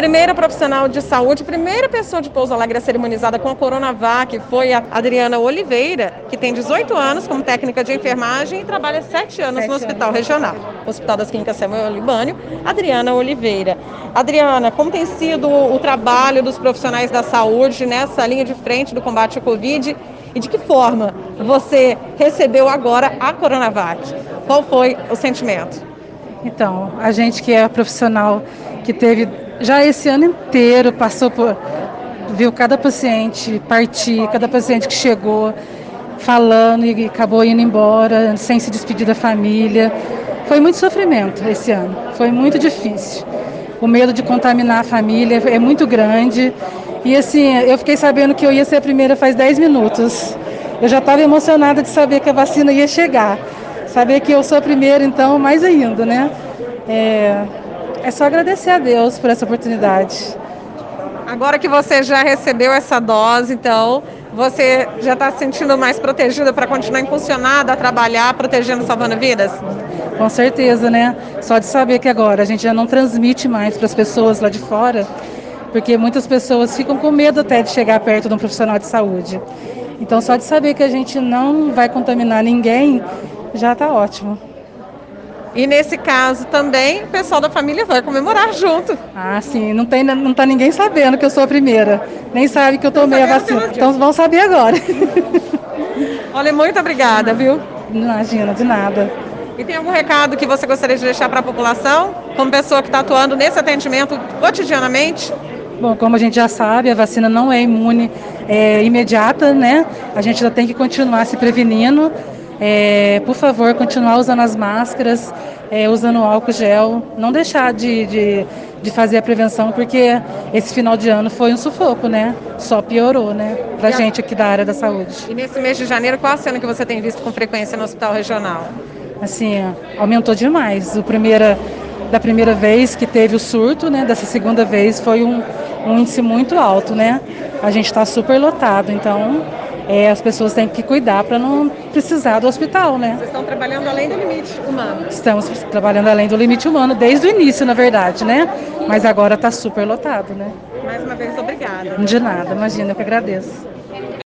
primeira profissional de saúde, primeira pessoa de Pouso Alegre a ser imunizada com a Coronavac foi a Adriana Oliveira, que tem 18 anos como técnica de enfermagem e trabalha 7 anos Sete no Hospital anos. Regional, Hospital das Clínicas Samuel Libânio. Adriana Oliveira. Adriana, como tem sido o trabalho dos profissionais da saúde nessa linha de frente do combate ao Covid e de que forma você recebeu agora a Coronavac? Qual foi o sentimento? Então, a gente que é profissional, que teve já esse ano inteiro, passou por. viu cada paciente partir, cada paciente que chegou falando e acabou indo embora, sem se despedir da família. Foi muito sofrimento esse ano, foi muito difícil. O medo de contaminar a família é muito grande. E assim, eu fiquei sabendo que eu ia ser a primeira faz 10 minutos. Eu já estava emocionada de saber que a vacina ia chegar. Saber que eu sou a primeira, então, mais ainda, né? É, é só agradecer a Deus por essa oportunidade. Agora que você já recebeu essa dose, então, você já está se sentindo mais protegida para continuar impulsionada a trabalhar, protegendo, salvando vidas? Com certeza, né? Só de saber que agora a gente já não transmite mais para as pessoas lá de fora, porque muitas pessoas ficam com medo até de chegar perto de um profissional de saúde. Então, só de saber que a gente não vai contaminar ninguém, já está ótimo. E nesse caso também, o pessoal da família vai comemorar junto. Ah, sim, não, tem, não tá ninguém sabendo que eu sou a primeira. Nem sabe que eu tomei a vacina. Então vão saber agora. Olha, muito obrigada, viu? Imagina, de nada. E tem algum recado que você gostaria de deixar para a população, como pessoa que está atuando nesse atendimento cotidianamente? Bom, como a gente já sabe, a vacina não é imune é, imediata, né? A gente ainda tem que continuar se prevenindo. É, por favor, continuar usando as máscaras, é, usando o álcool gel, não deixar de, de, de fazer a prevenção, porque esse final de ano foi um sufoco, né? Só piorou, né? Pra a- gente aqui da área da saúde. E nesse mês de janeiro, qual a cena que você tem visto com frequência no hospital regional? assim, aumentou demais. O primeira, da primeira vez que teve o surto, né, dessa segunda vez foi um, um índice muito alto, né? A gente está super lotado, então é, as pessoas têm que cuidar para não precisar do hospital, né? Vocês estão trabalhando além do limite humano. Estamos trabalhando além do limite humano desde o início, na verdade, né? Mas agora está super lotado, né? Mais uma vez, obrigada. De nada, imagina, eu que agradeço.